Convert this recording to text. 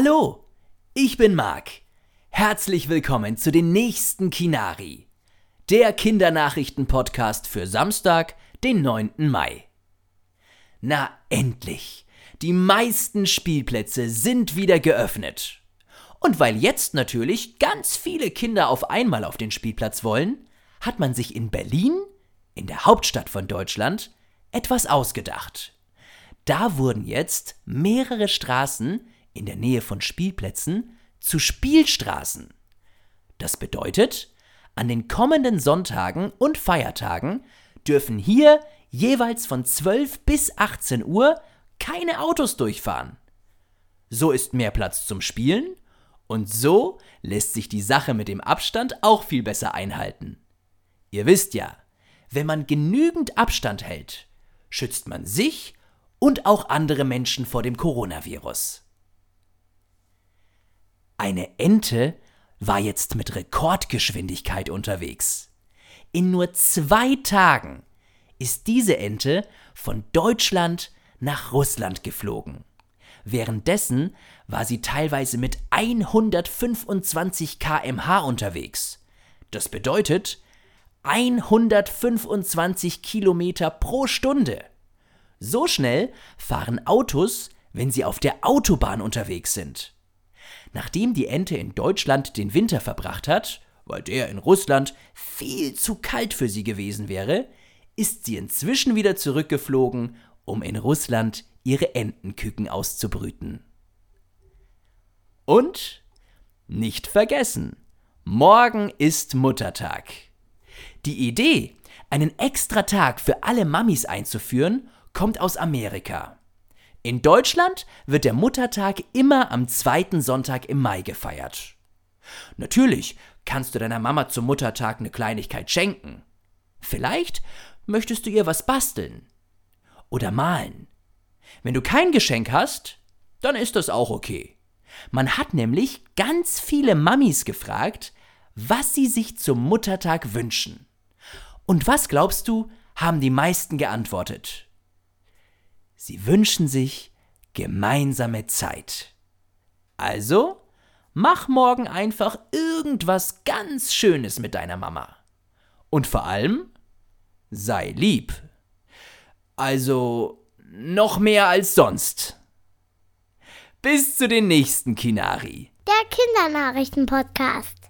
Hallo, ich bin Marc. Herzlich willkommen zu den nächsten Kinari, der Kindernachrichten-Podcast für Samstag, den 9. Mai. Na endlich! Die meisten Spielplätze sind wieder geöffnet. Und weil jetzt natürlich ganz viele Kinder auf einmal auf den Spielplatz wollen, hat man sich in Berlin, in der Hauptstadt von Deutschland, etwas ausgedacht. Da wurden jetzt mehrere Straßen in der Nähe von Spielplätzen zu Spielstraßen. Das bedeutet, an den kommenden Sonntagen und Feiertagen dürfen hier jeweils von 12 bis 18 Uhr keine Autos durchfahren. So ist mehr Platz zum Spielen und so lässt sich die Sache mit dem Abstand auch viel besser einhalten. Ihr wisst ja, wenn man genügend Abstand hält, schützt man sich und auch andere Menschen vor dem Coronavirus. Eine Ente war jetzt mit Rekordgeschwindigkeit unterwegs. In nur zwei Tagen ist diese Ente von Deutschland nach Russland geflogen. Währenddessen war sie teilweise mit 125 kmh unterwegs. Das bedeutet 125 Kilometer pro Stunde. So schnell fahren Autos, wenn sie auf der Autobahn unterwegs sind. Nachdem die Ente in Deutschland den Winter verbracht hat, weil der in Russland viel zu kalt für sie gewesen wäre, ist sie inzwischen wieder zurückgeflogen, um in Russland ihre Entenküken auszubrüten. Und nicht vergessen, morgen ist Muttertag. Die Idee, einen extra Tag für alle Mammis einzuführen, kommt aus Amerika. In Deutschland wird der Muttertag immer am zweiten Sonntag im Mai gefeiert. Natürlich kannst du deiner Mama zum Muttertag eine Kleinigkeit schenken. Vielleicht möchtest du ihr was basteln oder malen. Wenn du kein Geschenk hast, dann ist das auch okay. Man hat nämlich ganz viele Mammis gefragt, was sie sich zum Muttertag wünschen. Und was glaubst du, haben die meisten geantwortet? Sie wünschen sich gemeinsame Zeit. Also, mach morgen einfach irgendwas ganz Schönes mit deiner Mama. Und vor allem, sei lieb. Also, noch mehr als sonst. Bis zu den nächsten Kinari. Der Kindernachrichten-Podcast.